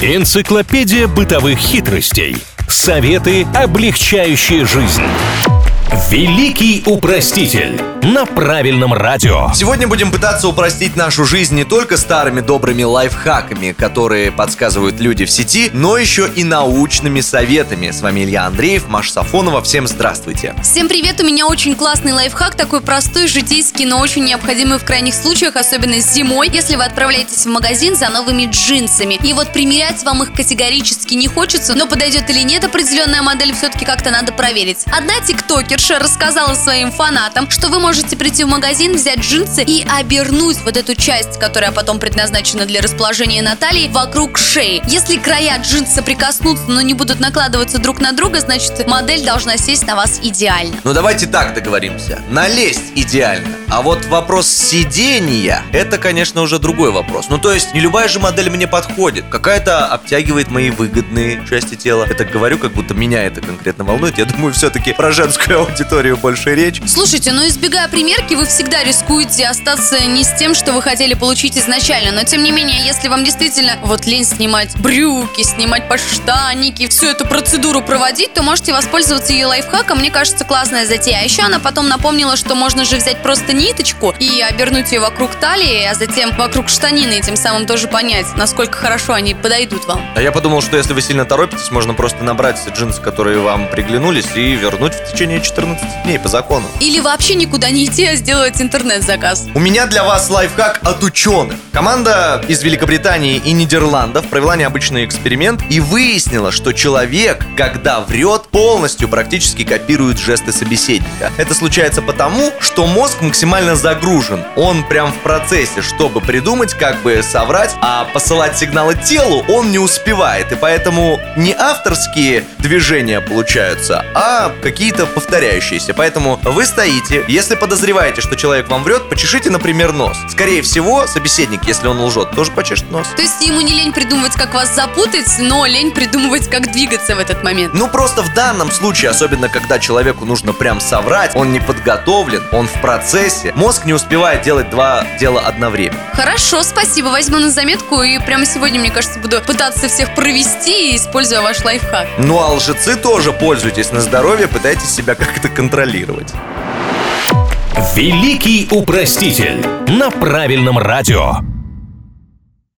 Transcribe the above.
Энциклопедия бытовых хитростей. Советы, облегчающие жизнь. Великий упроститель на правильном радио. Сегодня будем пытаться упростить нашу жизнь не только старыми добрыми лайфхаками, которые подсказывают люди в сети, но еще и научными советами. С вами Илья Андреев, Маша Сафонова. Всем здравствуйте. Всем привет, у меня очень классный лайфхак, такой простой, житейский, но очень необходимый в крайних случаях, особенно зимой, если вы отправляетесь в магазин за новыми джинсами. И вот примерять вам их категорически не хочется, но подойдет или нет определенная модель, все-таки как-то надо проверить. Одна тиктокер блогерша рассказала своим фанатам, что вы можете прийти в магазин, взять джинсы и обернуть вот эту часть, которая потом предназначена для расположения на талии, вокруг шеи. Если края джинса прикоснутся, но не будут накладываться друг на друга, значит модель должна сесть на вас идеально. Ну давайте так договоримся. Налезть идеально. А вот вопрос сидения, это, конечно, уже другой вопрос. Ну то есть не любая же модель мне подходит. Какая-то обтягивает мои выгодные части тела. Так говорю, как будто меня это конкретно волнует. Я думаю, все-таки про женскую аудиторию больше речь. Слушайте, ну избегая примерки, вы всегда рискуете остаться не с тем, что вы хотели получить изначально. Но тем не менее, если вам действительно вот лень снимать брюки, снимать подштанники, всю эту процедуру проводить, то можете воспользоваться ее лайфхаком. Мне кажется, классная затея. А еще она потом напомнила, что можно же взять просто ниточку и обернуть ее вокруг талии, а затем вокруг штанины, и тем самым тоже понять, насколько хорошо они подойдут вам. А я подумал, что если вы сильно торопитесь, можно просто набрать джинсы, которые вам приглянулись, и вернуть в течение 14 14 дней по закону. Или вообще никуда не идти, а сделать интернет-заказ. У меня для вас лайфхак от ученых. Команда из Великобритании и Нидерландов провела необычный эксперимент и выяснила, что человек, когда врет, полностью практически копирует жесты собеседника. Это случается потому, что мозг максимально загружен. Он прям в процессе, чтобы придумать, как бы соврать, а посылать сигналы телу он не успевает. И поэтому не авторские движения получаются, а какие-то повторяющие повторяющиеся. Поэтому вы стоите, если подозреваете, что человек вам врет, почешите, например, нос. Скорее всего, собеседник, если он лжет, тоже почешет нос. То есть ему не лень придумывать, как вас запутать, но лень придумывать, как двигаться в этот момент. Ну, просто в данном случае, особенно когда человеку нужно прям соврать, он не подготовлен, он в процессе, мозг не успевает делать два дела одновременно. Хорошо, спасибо, возьму на заметку и прямо сегодня, мне кажется, буду пытаться всех провести, используя ваш лайфхак. Ну, а лжецы тоже пользуйтесь на здоровье, пытайтесь себя как-то это контролировать. Великий упроститель на правильном радио.